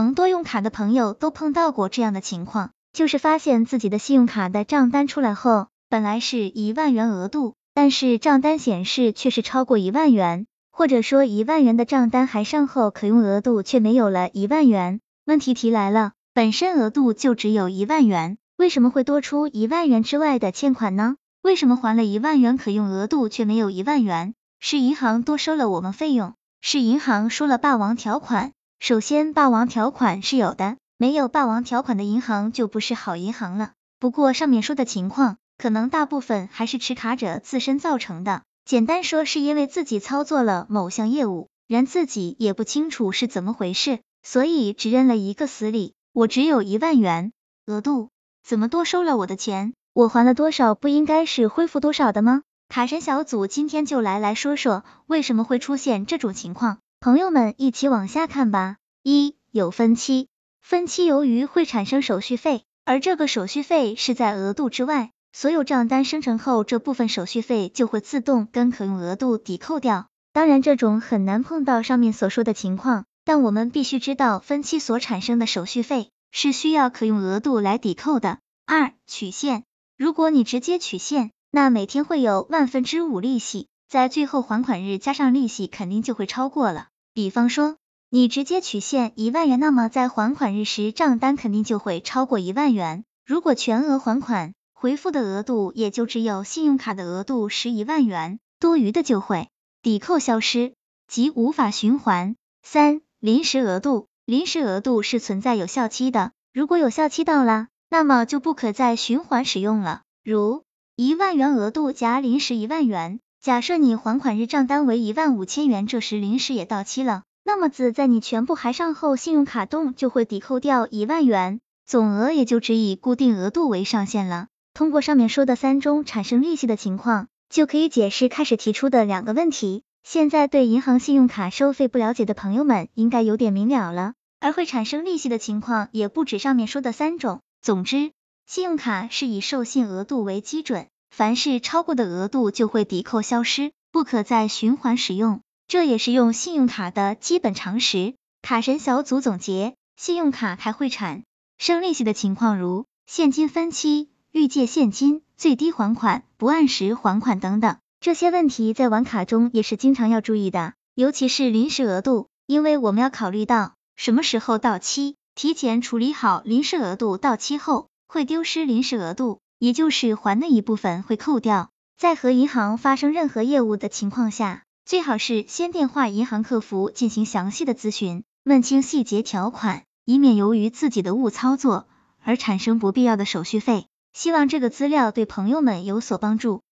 能多用卡的朋友都碰到过这样的情况，就是发现自己的信用卡的账单出来后，本来是一万元额度，但是账单显示却是超过一万元，或者说一万元的账单还上后可用额度却没有了一万元。问题提来了，本身额度就只有一万元，为什么会多出一万元之外的欠款呢？为什么还了一万元可用额度却没有一万元？是银行多收了我们费用，是银行说了霸王条款。首先，霸王条款是有的，没有霸王条款的银行就不是好银行了。不过上面说的情况，可能大部分还是持卡者自身造成的。简单说，是因为自己操作了某项业务，然自己也不清楚是怎么回事，所以只认了一个死理。我只有一万元额度，怎么多收了我的钱？我还了多少，不应该是恢复多少的吗？卡神小组今天就来来说说为什么会出现这种情况，朋友们一起往下看吧。一有分期，分期由于会产生手续费，而这个手续费是在额度之外，所有账单生成后，这部分手续费就会自动跟可用额度抵扣掉。当然，这种很难碰到上面所说的情况，但我们必须知道分期所产生的手续费是需要可用额度来抵扣的。二取现。如果你直接取现，那每天会有万分之五利息，在最后还款日加上利息，肯定就会超过了。比方说，你直接取现一万元，那么在还款日时账单肯定就会超过一万元。如果全额还款，回复的额度也就只有信用卡的额度十一万元，多余的就会抵扣消失，即无法循环。三、临时额度，临时额度是存在有效期的，如果有效期到了。那么就不可再循环使用了。如一万元额度加临时一万元，假设你还款日账单为一万五千元，这时临时也到期了，那么子在你全部还上后，信用卡动就会抵扣掉一万元，总额也就只以固定额度为上限了。通过上面说的三种产生利息的情况，就可以解释开始提出的两个问题。现在对银行信用卡收费不了解的朋友们，应该有点明了了。而会产生利息的情况，也不止上面说的三种。总之，信用卡是以授信额度为基准，凡是超过的额度就会抵扣消失，不可再循环使用。这也是用信用卡的基本常识。卡神小组总结，信用卡还会产生利息的情况，如现金分期、预借现金、最低还款、不按时还款等等。这些问题在玩卡中也是经常要注意的，尤其是临时额度，因为我们要考虑到什么时候到期。提前处理好临时额度到期后会丢失临时额度，也就是还的一部分会扣掉。在和银行发生任何业务的情况下，最好是先电话银行客服进行详细的咨询，问清细节条款，以免由于自己的误操作而产生不必要的手续费。希望这个资料对朋友们有所帮助。